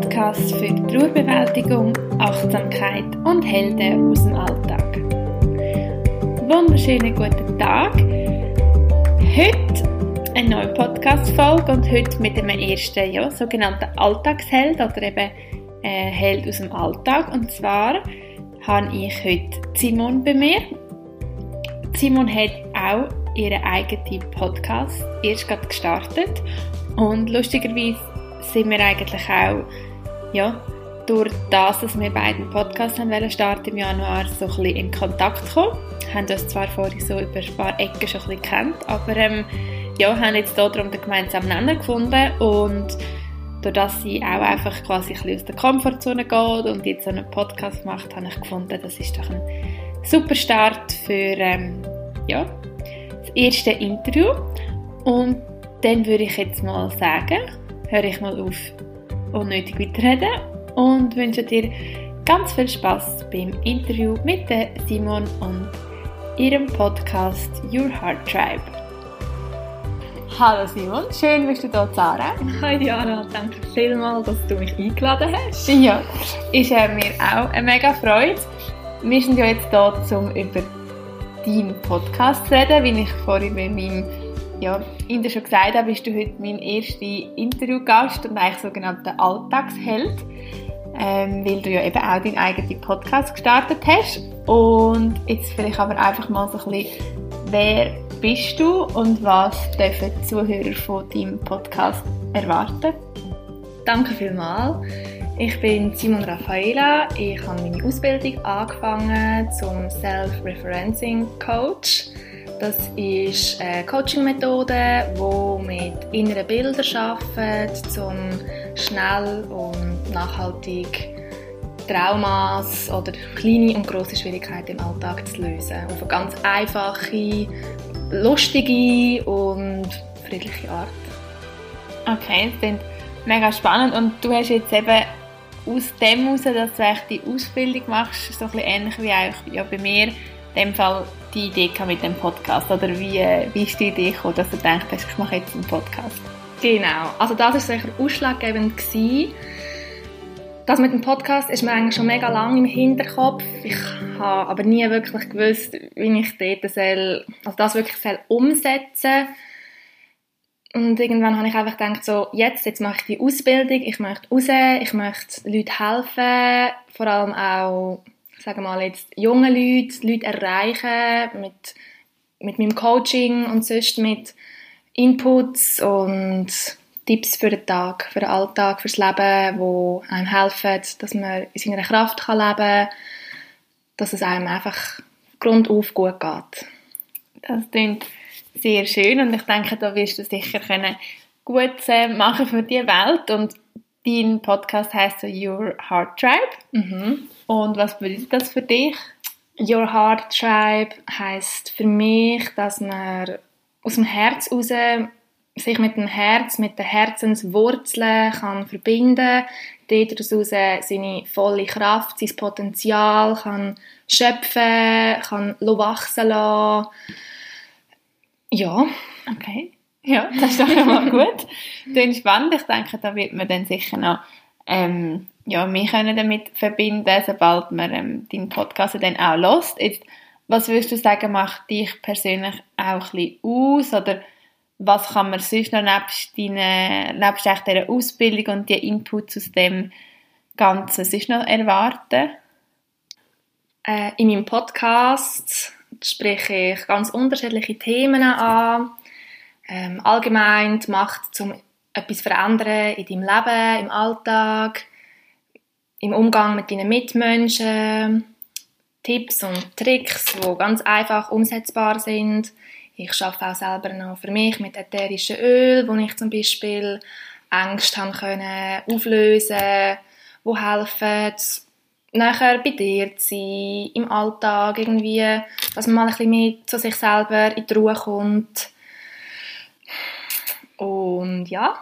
Podcast für Trauerbewältigung, Achtsamkeit und Helden aus dem Alltag. Wunderschönen guten Tag. Heute eine neue Podcast-Folge und heute mit dem ersten ja, sogenannten Alltagsheld oder eben äh, Held aus dem Alltag. Und zwar habe ich heute Simon bei mir. Simon hat auch ihren eigenen Podcast erst gerade gestartet und lustigerweise sind wir eigentlich auch, ja, durch das, dass wir beide einen Podcast haben starten im Januar, so ein bisschen in Kontakt gekommen. Wir haben uns zwar vorher so über ein paar Ecken schon ein bisschen kennt, aber ähm, ja, haben jetzt hier darum den gemeinsamen Nenner gefunden und durch das sie auch einfach quasi ein bisschen aus der Komfortzone geht und jetzt so einen Podcast macht, habe ich gefunden, das ist doch ein super Start für ähm, ja, das erste Interview. Und dann würde ich jetzt mal sagen, höre ich mal auf, unnötig weiterreden und wünsche dir ganz viel Spaß beim Interview mit Simon und ihrem Podcast Your Heart Tribe. Hallo Simon, schön bist du da, Sarah. Hi Diana, danke vielmals, dass du mich eingeladen hast. Ja, ist äh, mir auch eine mega Freude. Wir sind ja jetzt hier, um über deinen Podcast zu reden, wie ich vorhin bei meinem ja, Ihnen schon gesagt habe, bist du heute mein erster Interviewgast und eigentlich sogenannter Alltagsheld, ähm, weil du ja eben auch deinen eigenen Podcast gestartet hast. Und jetzt vielleicht aber einfach mal so ein bisschen, wer bist du und was dürfen die Zuhörer von deinem Podcast erwarten? Danke vielmals. Ich bin Simon Raffaela. Ich habe meine Ausbildung angefangen zum Self-Referencing Coach. Das ist eine Coaching-Methode, die mit inneren Bildern arbeitet, um schnell und nachhaltig Traumas oder kleine und große Schwierigkeiten im Alltag zu lösen. Auf eine ganz einfache, lustige und friedliche Art. Okay, das klingt mega spannend. Und du hast jetzt eben aus dem heraus, dass du die Ausbildung machst, so ein bisschen ähnlich wie auch ja, bei mir, in dem Fall die Idee mit dem Podcast? Oder wie, wie ist die Idee gekommen, dass du denkst, ich mache jetzt einen Podcast? Genau, also das war sicher ausschlaggebend gewesen. Das mit dem Podcast ist mir eigentlich schon mega lange im Hinterkopf. Ich habe aber nie wirklich gewusst, wie ich dort soll, also das wirklich soll umsetzen. Und irgendwann habe ich einfach gedacht, so, jetzt, jetzt mache ich die Ausbildung, ich möchte raus, ich möchte Leuten helfen, vor allem auch sagen wir mal jetzt junge Leute, Leute erreichen mit, mit meinem Coaching und sonst mit Inputs und Tipps für den Tag, für den Alltag, fürs Leben, wo einem helfen, dass man in seiner Kraft kann leben kann, dass es einem einfach grundauf gut geht. Das klingt sehr schön und ich denke, da wirst du sicher können gut äh, machen für die Welt und dein Podcast heißt so Your Heart Tribe. Mhm. Und was bedeutet das für dich? Your Heart Tribe heißt für mich, dass man aus dem Herz raus sich mit dem Herz, mit den Herzenswurzeln kann verbinden, dort raus seine volle Kraft, sein Potenzial kann schöpfen, kann wachsen lassen. Ja. Okay. Ja, das ist doch immer gut. Dann spannend. Ich denke, da wird man dann sicher noch ähm, ja, wir können damit verbinden, sobald man ähm, deinen Podcast dann auch lost. Was würdest du sagen, macht dich persönlich auch ein bisschen aus? Oder was kann man sonst noch nebst, deine, nebst dieser Ausbildung und die Inputs aus dem Ganzen sonst noch erwarten? Äh, in meinem Podcast spreche ich ganz unterschiedliche Themen an. Ähm, allgemein Macht zum etwas verändern in deinem Leben, im Alltag, im Umgang mit deinen Mitmenschen, Tipps und Tricks, die ganz einfach umsetzbar sind. Ich arbeite auch selber noch für mich mit ätherischen Öl, wo ich zum Beispiel Ängste haben können auflösen, wo helfen, nachher bei dir zu sein, im Alltag irgendwie, dass man mal ein bisschen mehr zu sich selber in die Ruhe kommt. Und ja.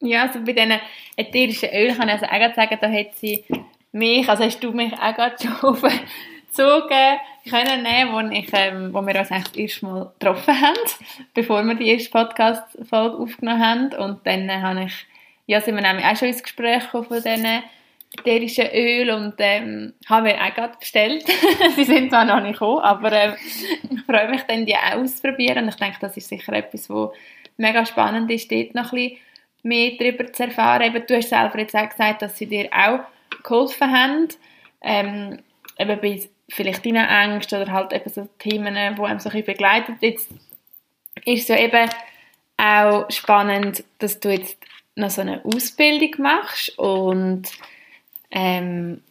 Ja, also bei diesen ätherischen Ölen kann ich also auch sagen, da hat sie mich, also hast du mich auch gerade schon aufgezogen können nehmen, wo, ich, ähm, wo wir uns eigentlich das erste Mal getroffen haben, bevor wir die erste Podcast-Folge aufgenommen haben. Und dann habe ich ja, sind wir nämlich auch schon ins Gespräch von diesen ätherischen Öl und ähm, haben wir auch gerade bestellt. Sie sind zwar noch nicht gekommen, aber ähm, ich freue mich dann, die auch auszuprobieren und ich denke, das ist sicher etwas, wo mega spannend ist, dort noch ein bisschen mehr darüber zu erfahren. Eben, du hast selber jetzt auch gesagt, dass sie dir auch geholfen haben, ähm, eben bei vielleicht deinen Ängsten oder halt eben so Themen, die einem so ein bisschen begleitet. Jetzt ist es ja eben auch spannend, dass du jetzt noch so eine Ausbildung machst und ähm,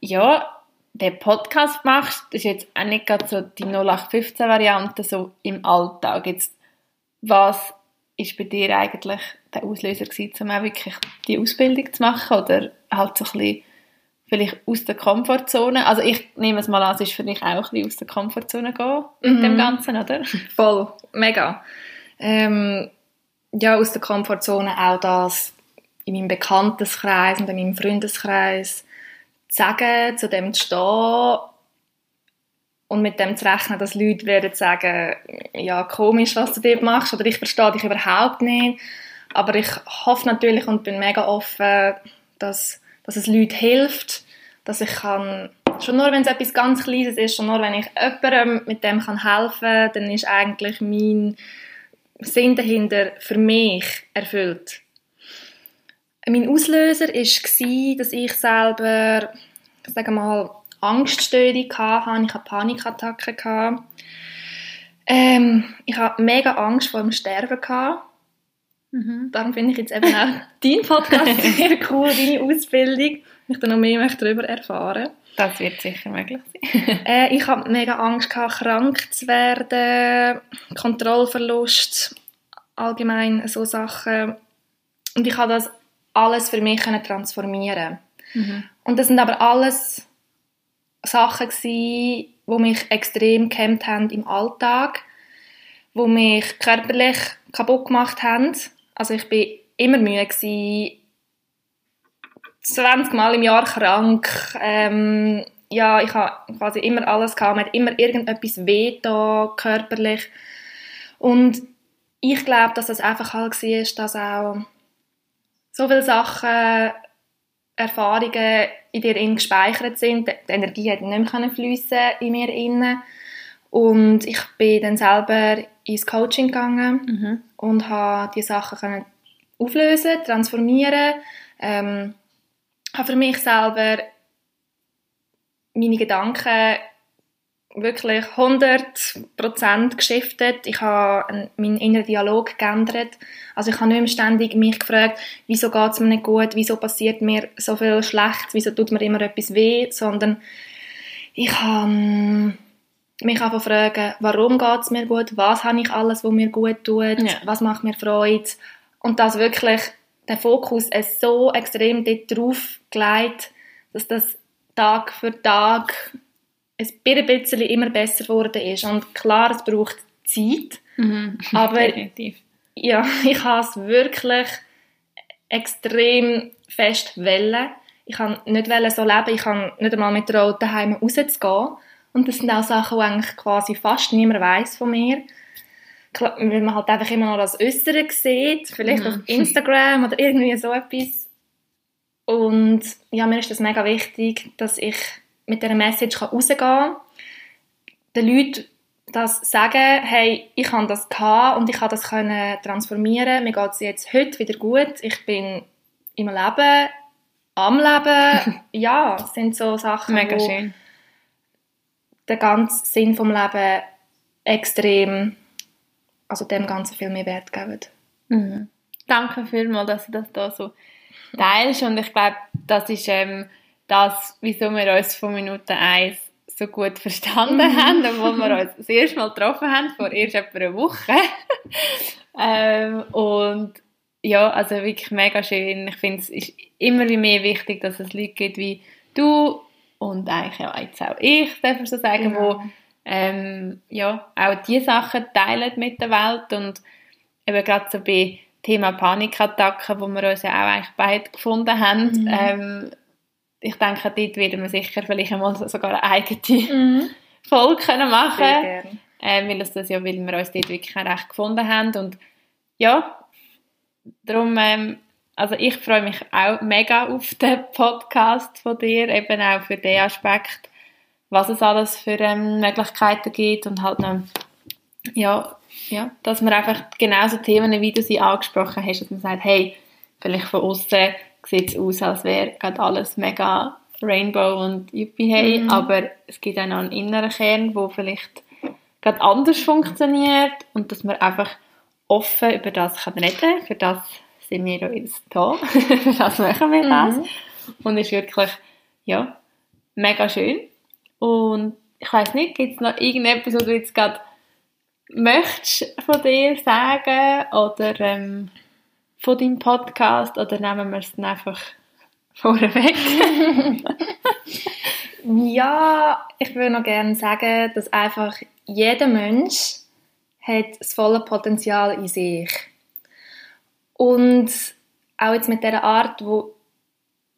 ja, den Podcast machst, das ist jetzt auch nicht gerade so die 0815-Variante so im Alltag. Jetzt, was ist bei dir eigentlich der Auslöser gewesen, um auch wirklich die Ausbildung zu machen oder halt so ein bisschen vielleicht aus der Komfortzone? Also ich nehme es mal an, es ist für dich auch ein bisschen aus der Komfortzone gehen mit Mhm. dem Ganzen, oder? Voll, mega. Ähm, ja, aus der Komfortzone auch das in meinem Bekanntenkreis und in meinem Freundeskreis zu sagen, zu dem zu stehen und mit dem zu rechnen, dass Leute werden sagen, ja, komisch, was du dort machst, oder ich verstehe dich überhaupt nicht. Aber ich hoffe natürlich und bin mega offen, dass, dass es Leuten hilft, dass ich kann, schon nur wenn es etwas ganz Kleines ist, schon nur wenn ich jemandem mit dem kann helfen kann, dann ist eigentlich mein Sinn dahinter für mich erfüllt. Mein Auslöser war, dass ich selber, ich sage mal, Angststörung hatte, ich hatte Panikattacken. Ähm, ich hatte mega Angst vor dem Sterben. Mhm. Darum finde ich jetzt eben auch deinen Podcast sehr cool, deine Ausbildung. Ich da noch mehr möchte darüber erfahren. Das wird sicher möglich sein. Äh, ich hatte mega Angst, gehabt, krank zu werden, Kontrollverlust, allgemein so Sachen. Und ich habe das alles für mich können transformieren. Mhm. Und das sind aber alles Sachen gewesen, die mich extrem gehemmt haben im Alltag, die mich körperlich kaputt gemacht haben. Also ich bin immer müde gewesen, 20 Mal im Jahr krank. Ähm, ja, ich habe quasi immer alles gehabt. Hat immer irgendetwas weh da, körperlich. Und ich glaube, dass das einfach halt war, dass auch so viele Sachen, Erfahrungen in dir innen gespeichert sind. Die Energie hat nicht mehr fließen in mir innen. Und ich bin dann selber ins Coaching gegangen Mhm. und habe die Sachen können auflösen, transformieren. Ähm, habe für mich selber meine Gedanken wirklich 100% geschiftet. Ich habe einen- meinen inneren Dialog geändert. Also ich habe nicht mehr ständig mich gefragt, wieso geht es mir nicht gut, wieso passiert mir so viel schlecht, wieso tut mir immer etwas weh, sondern ich habe ähm, mich einfach fragen, warum geht es mir gut, was habe ich alles, was mir gut tut, Ja. was macht mir Freude und das wirklich der Fokus ist so extrem dort drauf gelegt, dass das Tag für Tag ein bisschen immer besser geworden ist. Und klar, es braucht Zeit, Mhm. aber Definitiv. ja, ich habe es wirklich extrem fest wollen. Ich kann nicht so leben, ich kann nicht einmal mit der Roten daheim rauszugehen. Und das sind auch Sachen, die eigentlich quasi fast niemand weiß von mir. Weil man halt einfach immer noch das Äußere sieht, vielleicht Mhm. auf Instagram oder irgendwie so etwas. Und ja, mir ist das mega wichtig, dass ich mit dieser Message rausgehen kann. Den Leuten das sagen, hey, ich habe das gehabt und ich habe das können transformieren. Mir geht es jetzt heute wieder gut. Ich bin im Leben, am Leben. ja, es sind so Sachen, Mega wo schön. den ganzen Sinn vom Leben extrem, also dem Ganzen viel mehr Wert geben. Mhm. Danke vielmals, dass du das da so teilst und ich glaube, das ist ähm, das, wieso wir uns von Minute 1 so gut verstanden haben, obwohl wir uns das erste Mal getroffen haben, vor erst etwa einer Woche. ähm, und ja, also wirklich mega schön. Ich finde, es ist immer wie mehr wichtig, dass es Leute gibt wie du und eigentlich ja jetzt auch ich, darf ich so sagen, Genau. wo ähm, ja, auch diese Sachen teilen mit der Welt und eben gerade so bei Thema Panikattacken, wo wir uns ja auch eigentlich beide gefunden haben, Mhm. ähm, ich denke, dort werden wir sicher vielleicht einmal sogar eine eigene Mhm. Folge können machen. Ähm, weil, das ja, weil wir uns dort wirklich recht gefunden haben. Und ja, darum ähm, also ich freue mich auch mega auf den Podcast von dir, eben auch für den Aspekt, was es alles für ähm, Möglichkeiten gibt und halt noch, ja, ja, dass man einfach genauso Themen, wie du sie angesprochen hast, dass man sagt, hey, vielleicht von außen sieht es aus, als wäre gerade alles mega Rainbow und Yippie hey, mhm. aber es gibt auch noch einen inneren Kern, wo vielleicht gerade anders funktioniert und dass man einfach offen über das kann reden. Für das sind wir jetzt da. Für das machen wir das. Mhm. Und ist wirklich, ja, mega schön. Und ich weiß nicht, gibt es noch irgendetwas, was du jetzt gerade möchtest von dir sagen oder ähm, von deinem Podcast oder nehmen wir es dann einfach vorweg? ja, ich würde noch gerne sagen, dass einfach jeder Mensch hat das volle Potenzial in sich. Und auch jetzt mit der Art, wo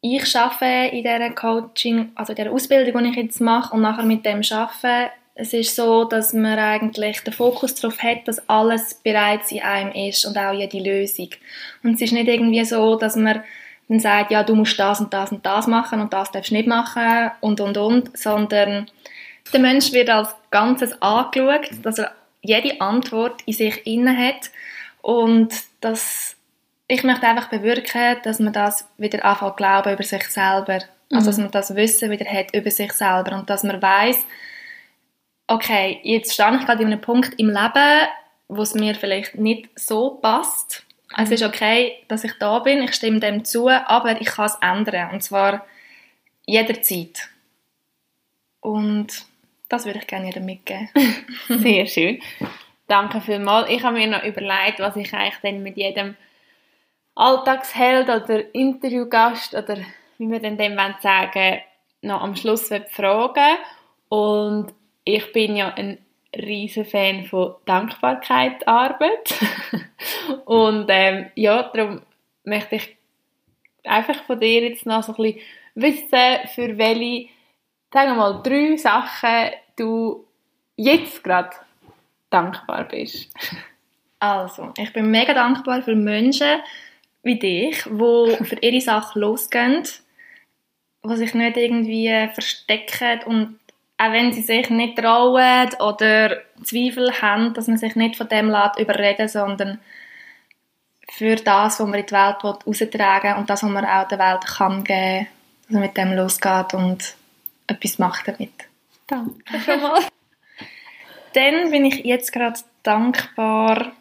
ich schaffe in dieser Coaching, also in der Ausbildung, die ich jetzt mache und nachher mit dem schaffe, es ist so, dass man eigentlich den Fokus darauf hat, dass alles bereits in einem ist und auch jede Lösung. Und es ist nicht irgendwie so, dass man dann sagt, ja, du musst das und das und das machen und das darfst du nicht machen und und und, sondern der Mensch wird als Ganzes angeschaut, dass er jede Antwort in sich inne hat und dass ich möchte einfach bewirken, dass man das wieder anfängt glauben über sich selber, mhm. also dass man das Wissen wieder hat über sich selber und dass man weiß, okay, jetzt stehe ich gerade in einem Punkt im Leben, wo es mir vielleicht nicht so passt. Es ist okay, dass ich da bin, ich stimme dem zu, aber ich kann es ändern und zwar jederzeit. Und das würde ich gerne jedem mitgeben. Sehr schön. Danke vielmals. Ich habe mir noch überlegt, was ich eigentlich dann mit jedem Alltagsheld oder Interviewgast oder wie wir denn dem sagen noch am Schluss fragen Und ich bin ja ein riesen Fan von Dankbarkeitsarbeit. und ähm, ja, darum möchte ich einfach von dir jetzt noch so ein bisschen wissen, für welche, sagen wir mal, drei Sachen du jetzt gerade dankbar bist. Also, ich bin mega dankbar für Menschen wie dich, die für ihre Sache losgehen, die sich nicht irgendwie verstecken und auch wenn sie sich nicht trauen oder Zweifel haben, dass man sich nicht von dem lässt überreden, sondern für das, was man in die Welt heraustragen und das, was man auch der Welt kann geben, dass man mit dem losgeht und etwas macht damit. Danke schon mal. Dann bin ich jetzt gerade dankbar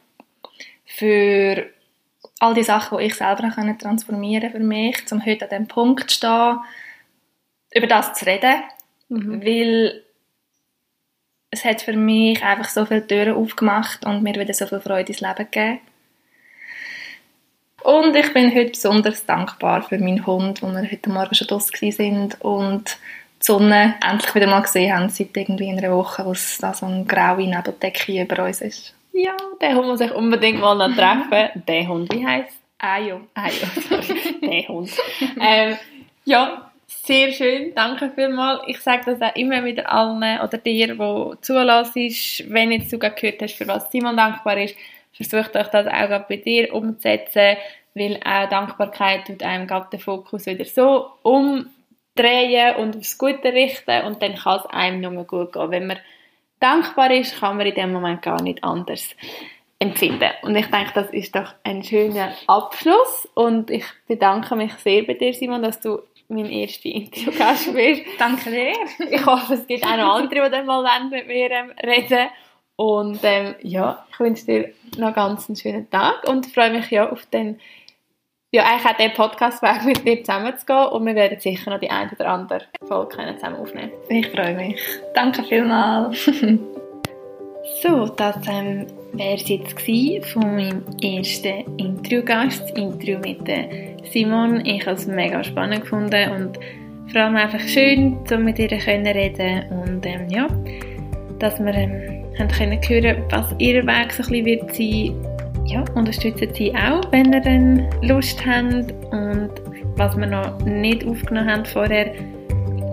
für all die Sachen, die ich selber transformieren für mich, um heute an dem Punkt zu stehen, über das zu reden, Mhm. Weil es hat für mich einfach so viele Türen aufgemacht und mir wieder so viel Freude ins Leben gegeben. Und ich bin heute besonders dankbar für meinen Hund, wo wir heute Morgen schon draußen sind und die Sonne endlich wieder mal gesehen haben, seit irgendwie einer Woche, wo es da so eine graue Nebeldecke über uns ist. Ja, den Hund muss ich unbedingt mal noch treffen. der Hund, wie heisst Ayo. Ayo, sorry. der Hund. ähm, ja, sehr schön, danke vielmals. Ich sage das auch immer wieder allen oder dir, die zulassen, wenn jetzt sogar gehört hast, für was Simon dankbar ist, versucht euch das auch bei dir umzusetzen, weil auch Dankbarkeit tut einem gerade den Fokus wieder so umdrehen und aufs Gute richten und dann kann es einem nur gut gehen. Wenn man dankbar ist, kann man in dem Moment gar nicht anders empfinden. Und ich denke, das ist doch ein schöner Abschluss und ich bedanke mich sehr bei dir, Simon, dass du mein erster Interviewgast bist. Danke dir. Ich hoffe, es gibt auch noch andere, die dann mal mit mir ähm, reden Und ähm, ja, ich wünsche dir noch ganz einen schönen Tag und freue mich ja auf den, ja, eigentlich auch den Podcast-Weg mit dir zusammen zu gehen und wir werden sicher noch die eine oder andere Folge zusammen aufnehmen. Ich freue mich. Danke vielmals. so, das ähm, wäre es jetzt von meinem ersten Interviewgast, das Interview mit Simon. Ich habe es mega spannend gefunden und vor allem einfach schön, um mit ihr zu reden und ähm, ja, dass wir ähm, haben können hören, was ihr Weg so ein wird sein. Ja, unterstützen sie auch, wenn ihr dann Lust habt und was wir noch nicht aufgenommen haben vorher,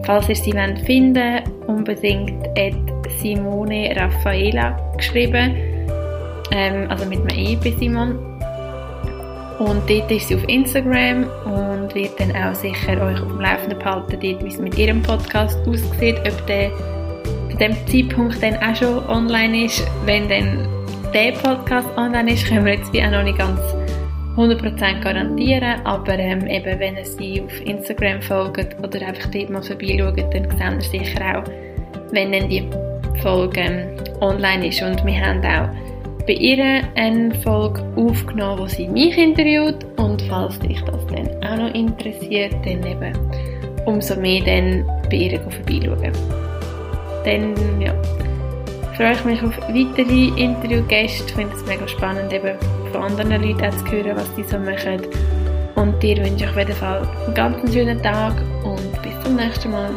falls ihr sie wollt finden unbedingt Simone Raffaela geschrieben ähm, also mit einem E bei Simon. Und dort ist sie auf Instagram und wird dann auch sicher euch auf dem Laufenden behalten, dort, wie es mit ihrem Podcast aussieht, ob der zu dem Zeitpunkt dann auch schon online ist. Wenn dann der Podcast online ist, können wir jetzt wie auch noch nicht ganz 100% garantieren, aber ähm, eben, wenn ihr sie auf Instagram folgt oder einfach dort mal vorbeischaut, dann seht ihr sicher auch, wenn dann die Folge online ist. Und wir haben auch bei ihr eine Folge aufgenommen, wo sie mich interviewt und falls dich das dann auch noch interessiert, dann eben umso mehr dann bei ihr vorbeischauen. Dann, ja, freue ich mich auf weitere Interviewgäste. Ich finde es mega spannend, eben von anderen Leuten auch zu hören, was die so machen. Und dir wünsche ich auf jeden Fall einen ganz schönen Tag und bis zum nächsten Mal.